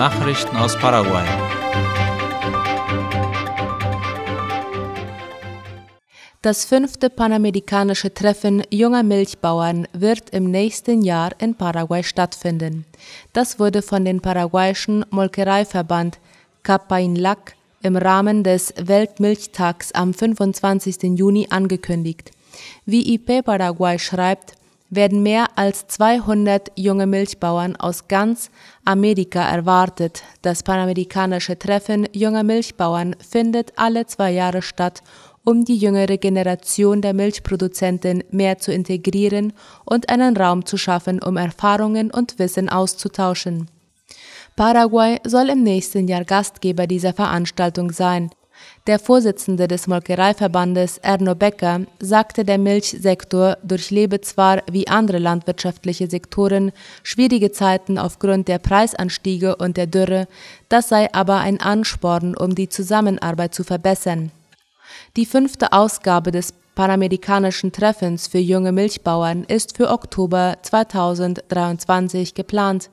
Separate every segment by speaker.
Speaker 1: Nachrichten aus Paraguay.
Speaker 2: Das fünfte panamerikanische Treffen junger Milchbauern wird im nächsten Jahr in Paraguay stattfinden. Das wurde von dem paraguayischen Molkereiverband Capainlac im Rahmen des Weltmilchtags am 25. Juni angekündigt. Wie IP Paraguay schreibt, werden mehr als 200 junge Milchbauern aus ganz Amerika erwartet. Das panamerikanische Treffen junger Milchbauern findet alle zwei Jahre statt, um die jüngere Generation der Milchproduzenten mehr zu integrieren und einen Raum zu schaffen, um Erfahrungen und Wissen auszutauschen. Paraguay soll im nächsten Jahr Gastgeber dieser Veranstaltung sein. Der Vorsitzende des Molkereiverbandes Erno Becker sagte, der Milchsektor durchlebe zwar wie andere landwirtschaftliche Sektoren schwierige Zeiten aufgrund der Preisanstiege und der Dürre, das sei aber ein Ansporn, um die Zusammenarbeit zu verbessern. Die fünfte Ausgabe des Panamerikanischen Treffens für junge Milchbauern ist für Oktober 2023 geplant.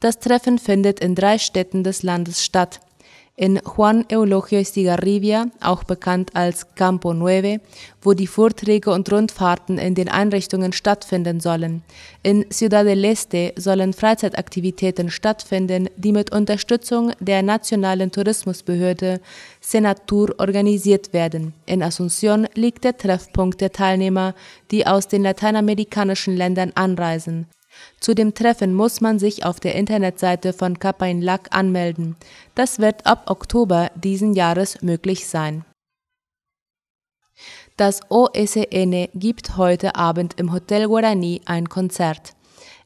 Speaker 2: Das Treffen findet in drei Städten des Landes statt in Juan Eulogio Estigarribia, auch bekannt als Campo Nueve, wo die Vorträge und Rundfahrten in den Einrichtungen stattfinden sollen. In Ciudad del Este sollen Freizeitaktivitäten stattfinden, die mit Unterstützung der nationalen Tourismusbehörde Senatur organisiert werden. In Asunción liegt der Treffpunkt der Teilnehmer, die aus den lateinamerikanischen Ländern anreisen. Zu dem Treffen muss man sich auf der Internetseite von Capainlac anmelden. Das wird ab Oktober diesen Jahres möglich sein. Das OSN gibt heute Abend im Hotel Guarani ein Konzert.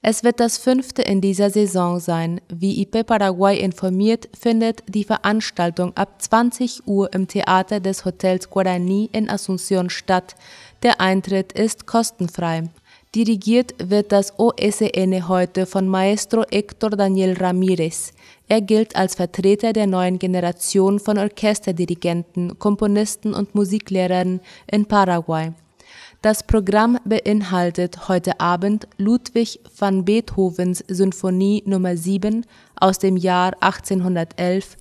Speaker 2: Es wird das fünfte in dieser Saison sein. Wie IP Paraguay informiert, findet die Veranstaltung ab 20 Uhr im Theater des Hotels Guarani in Asunción statt. Der Eintritt ist kostenfrei. Dirigiert wird das OSN heute von Maestro Héctor Daniel Ramírez. Er gilt als Vertreter der neuen Generation von Orchesterdirigenten, Komponisten und Musiklehrern in Paraguay. Das Programm beinhaltet heute Abend Ludwig van Beethovens Sinfonie Nummer 7 aus dem Jahr 1811,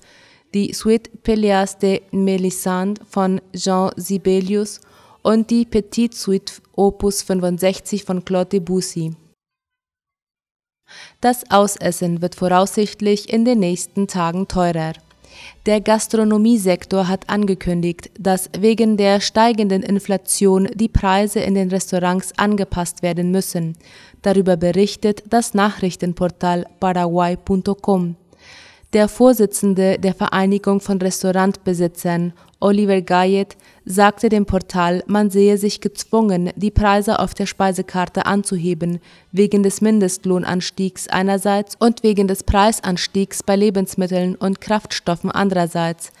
Speaker 2: die Suite Pelléas de Mélisande von Jean Sibelius und die Petite Suite Opus 65 von Claude Debussy. Das Ausessen wird voraussichtlich in den nächsten Tagen teurer. Der Gastronomiesektor hat angekündigt, dass wegen der steigenden Inflation die Preise in den Restaurants angepasst werden müssen. Darüber berichtet das Nachrichtenportal paraguay.com. Der Vorsitzende der Vereinigung von Restaurantbesitzern, Oliver Gayet, sagte dem Portal, man sehe sich gezwungen, die Preise auf der Speisekarte anzuheben, wegen des Mindestlohnanstiegs einerseits und wegen des Preisanstiegs bei Lebensmitteln und Kraftstoffen andererseits.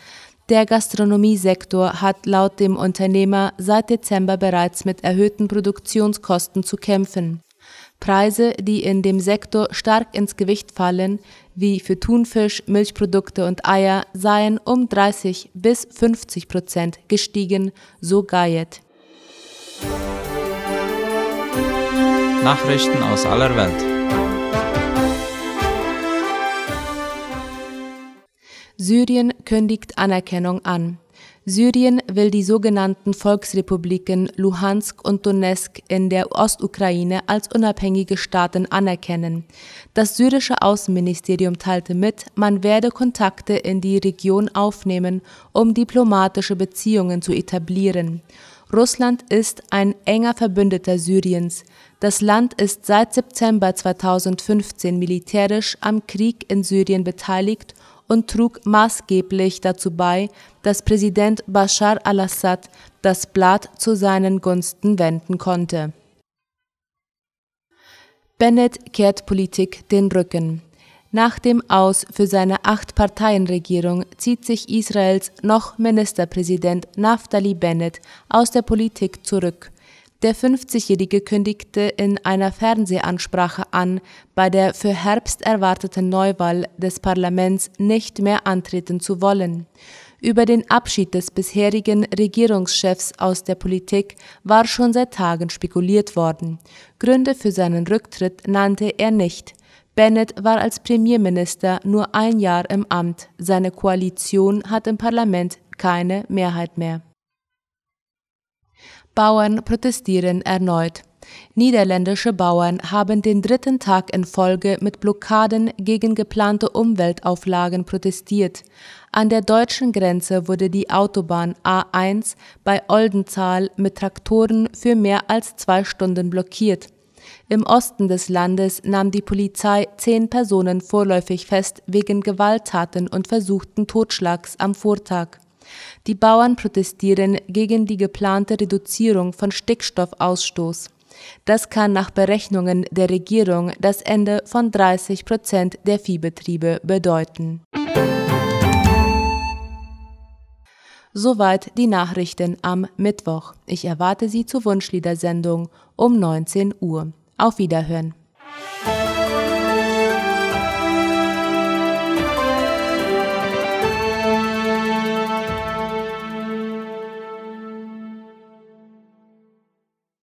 Speaker 2: Der Gastronomiesektor hat laut dem Unternehmer seit Dezember bereits mit erhöhten Produktionskosten zu kämpfen. Preise, die in dem Sektor stark ins Gewicht fallen, wie für Thunfisch, Milchprodukte und Eier, seien um 30 bis 50 Prozent gestiegen, so Gayet.
Speaker 1: Nachrichten aus aller Welt.
Speaker 2: Syrien kündigt Anerkennung an. Syrien will die sogenannten Volksrepubliken Luhansk und Donetsk in der Ostukraine als unabhängige Staaten anerkennen. Das syrische Außenministerium teilte mit, man werde Kontakte in die Region aufnehmen, um diplomatische Beziehungen zu etablieren. Russland ist ein enger Verbündeter Syriens. Das Land ist seit September 2015 militärisch am Krieg in Syrien beteiligt und trug maßgeblich dazu bei, dass Präsident Bashar al-Assad das Blatt zu seinen Gunsten wenden konnte. Bennett kehrt Politik den Rücken. Nach dem Aus für seine Acht-Parteien-Regierung zieht sich Israels noch Ministerpräsident Naftali Bennett aus der Politik zurück. Der 50-Jährige kündigte in einer Fernsehansprache an, bei der für Herbst erwarteten Neuwahl des Parlaments nicht mehr antreten zu wollen. Über den Abschied des bisherigen Regierungschefs aus der Politik war schon seit Tagen spekuliert worden. Gründe für seinen Rücktritt nannte er nicht. Bennett war als Premierminister nur ein Jahr im Amt. Seine Koalition hat im Parlament keine Mehrheit mehr. Bauern protestieren erneut. Niederländische Bauern haben den dritten Tag in Folge mit Blockaden gegen geplante Umweltauflagen protestiert. An der deutschen Grenze wurde die Autobahn A1 bei Oldenzaal mit Traktoren für mehr als zwei Stunden blockiert. Im Osten des Landes nahm die Polizei zehn Personen vorläufig fest wegen Gewalttaten und versuchten Totschlags am Vortag. Die Bauern protestieren gegen die geplante Reduzierung von Stickstoffausstoß. Das kann nach Berechnungen der Regierung das Ende von 30 Prozent der Viehbetriebe bedeuten. Soweit die Nachrichten am Mittwoch. Ich erwarte Sie zur Wunschliedersendung um 19 Uhr. Auf Wiederhören.